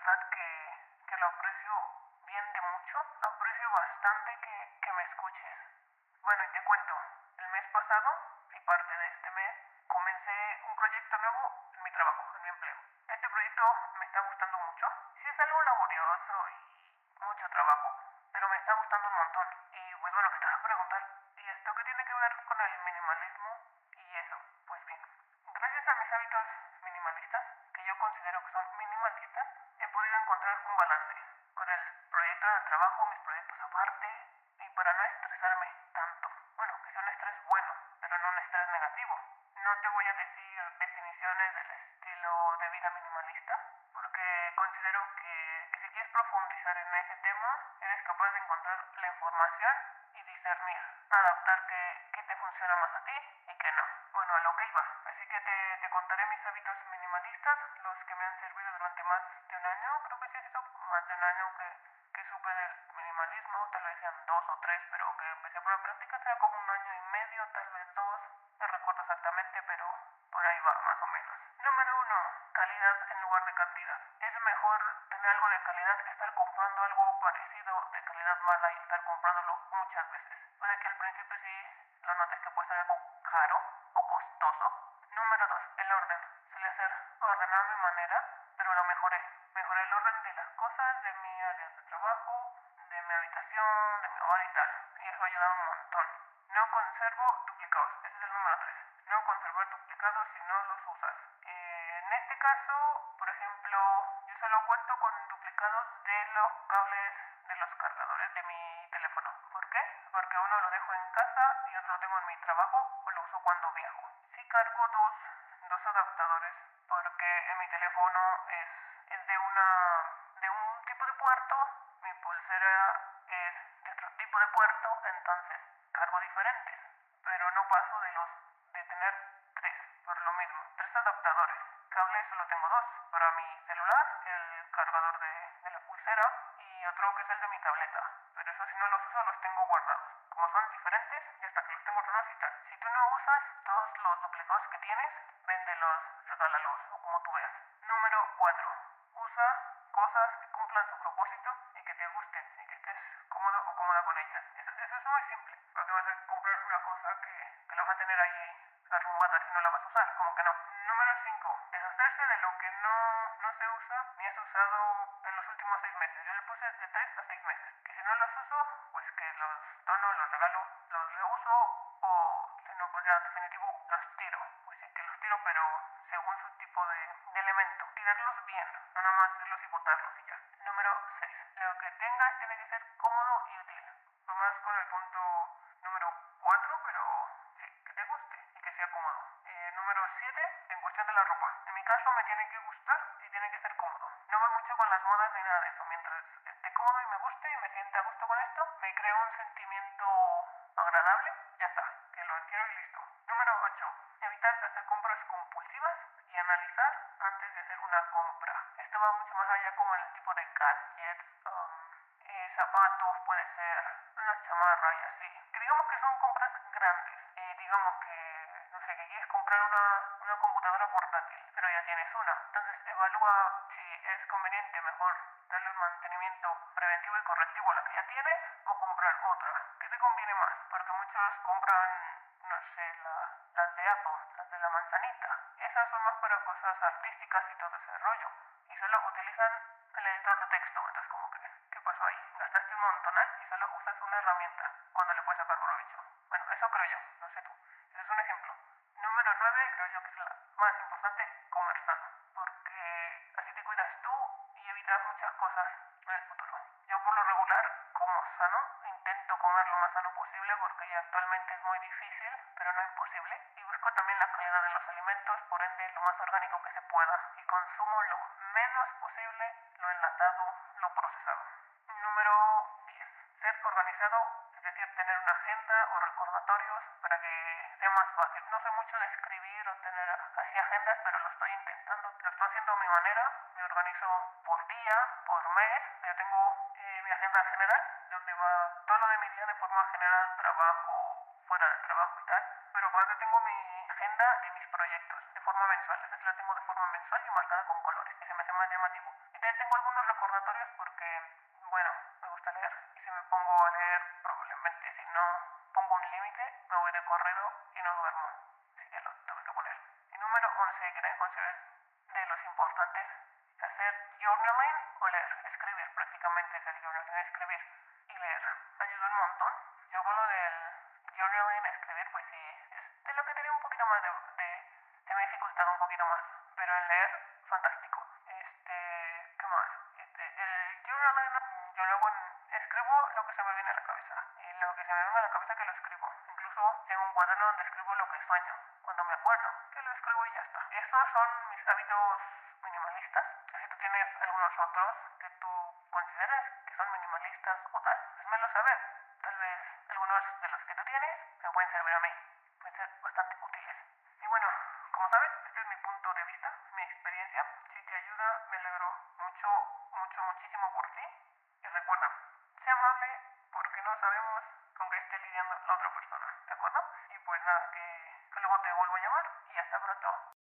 verdad que, que lo aprecio bien de mucho. Aprecio bastante que, que me escuches. Bueno, y te cuento, el mes pasado y parte de este mes comencé un proyecto nuevo en mi trabajo, en mi empleo. Este proyecto me está gustando mucho. Sí es algo laborioso y mucho trabajo, pero me está gustando un montón. Y pues bueno, te vas a preguntar, ¿y esto qué tiene que ver con el minimalismo he podido encontrar un balance con el proyecto del trabajo, mis proyectos aparte, y para no estresarme tanto. Bueno, que sea un estrés bueno, pero no un estrés negativo. No te voy a decir definiciones del estilo de vida minimalista, porque considero que, que si quieres profundizar en ese tema, eres capaz de encontrar la información y discernir, adaptar qué, qué te funciona más a ti y qué no. Bueno, a lo que iba. Que te, te contaré mis hábitos minimalistas, los que me han servido durante más de un año. Creo que sí ha sido más de un año que, supe del minimalismo, tal vez sean dos o tres, pero que empecé a poner práctica será como un año y medio, tal vez dos. No recuerdo exactamente, pero por ahí va más o menos. Número uno, calidad en lugar de cantidad. Es mejor tener algo de calidad que estar comprando algo parecido de calidad mala y estar comprándolo muchas veces. Puede que al principio sí lo notes que puede ser algo caro de trabajo, de mi habitación, de mi hogar y tal. Y eso ayuda un montón. No conservo duplicados. Ese es el número tres. No conservar duplicados si no los usas. Eh, en este caso, por ejemplo, yo solo cuento con duplicados de los cables de los cargadores de mi teléfono. ¿Por qué? Porque uno lo dejo en casa y otro lo tengo en mi trabajo o lo uso cuando viajo. Sí cargo dos, dos adaptadores porque en mi teléfono es, es de una de un tipo de puerto, mi pulsera es de otro tipo de puerto, entonces cargo diferentes, pero no paso de los de tener tres, por lo mismo, tres adaptadores. Cables solo tengo dos, para mi celular, el cargador de, de la pulsera y otro que es el de mi tableta. Pero eso si no los uso los tengo guardados. Como son diferentes, ya está que los tengo ordenados y tal. Si tú no usas todos los duplicados que tienes, véndelos, regálalos o como tú veas. Número 4. Usa cosas que cumplan su propósito y que te gusten y que estés cómodo o cómoda con Eso, es muy simple. No te vas a comprar una cosa que, que la vas a tener ahí arrumbada si no la vas a usar, como que no. Número 5. Deshacerse de lo que no, no se usa ni has usado en los últimos 6 meses. Yo le puse de 3 a 6 meses. Que si no los uso, pues que los dono, los regalo, los reuso o si no, pues ya definitivo los tiro. Pues sí que los tiro, pero según su tipo de, de elemento. Tirarlos bien, no nada más hacerlos y botarlos y ya. Número 6. Lo que tengas tiene que ser cómodo y útil. Nomás con el punto número 4, pero sí, que te guste y que sea cómodo. Eh, número 7, en cuestión de la ropa. En mi caso me tiene que gustar y tiene que ser cómodo. No voy mucho con las modas ni nada de eso. Mientras esté cómodo y me guste y me sienta a gusto con esto, me creo un sentimiento agradable, ya está, que lo quiero y listo. Número 8. Evitar hacer compras compulsivas y analizar antes de hacer una compra. Esto va mucho más allá como el tipo de gadgets, um, eh, zapatos, puede ser grandes. Eh, digamos que, no sé, que quieres comprar una, una computadora portátil, pero ya tienes una. Entonces evalúa si es conveniente mejor darle un mantenimiento preventivo y correctivo a la que ya tienes o comprar otra. ¿Qué te conviene más? Porque muchos compran, no sé, la, las de Apple, las de la manzanita. Esas son más para cosas artísticas y todo ese rollo. Y solo utilizan el editor de texto. Entonces, como que, ¿qué pasó ahí? Gastaste un montonal y solo usas una herramienta cuando le puedes sacar provecho. Bueno, eso creo yo, no sé tú. Ese es un ejemplo. Número 9, creo yo que es la más importante, comer sano. Porque así te cuidas tú y evitas en el futuro. Yo por lo regular como sano, intento comer lo más sano posible porque ya actualmente es muy difícil, pero no imposible. Y busco también la calidad de los alimentos, por ende lo más orgánico que se pueda. Y consumo lo menos posible lo enlatado, lo procesado. Número 10. Ser organizado, es decir, tener una agenda o recordatorios para que más fácil. No sé mucho de escribir o tener así agendas, pero lo estoy intentando. Lo estoy haciendo a mi manera. Me organizo por día, por mes. Yo tengo eh, mi agenda general, donde va todo lo de mi día de forma general, trabajo, fuera del trabajo y tal. Pero aparte tengo mi, agenda de mis proyectos de forma mensual. A veces la tengo de forma mensual y marcada con colores, que se me hace más llamativo. Y también tengo algunos recordatorios porque, bueno, me gusta leer. Y si me pongo a leer, probablemente si no pongo un límite, me voy de corrido y no duermo. Así que lo tengo que poner. Y número 11, que considero de los importantes, hacer journaling o leer, escribir prácticamente es el journaling, escribir y leer. Ayuda un montón. Yo con lo del journaling, escribir, pues sí, es de lo que tenía un poquito más de, de, me ha un poquito más. Pero en leer, fantástico. Este, ¿qué más? Este, el journaling, yo luego en- escribo lo que se me viene a la cabeza. Y lo que se me viene a la cabeza que lo escribo. Incluso tengo un cuaderno donde escribo lo que sueño. Cuando me acuerdo, que lo escribo y ya está. Estos son mis hábitos minimalistas. Si tú tienes algunos otros que tú consideras que son minimalistas o tal, házmelo saber. Que, luego te vuelvo a llamar y hasta pronto.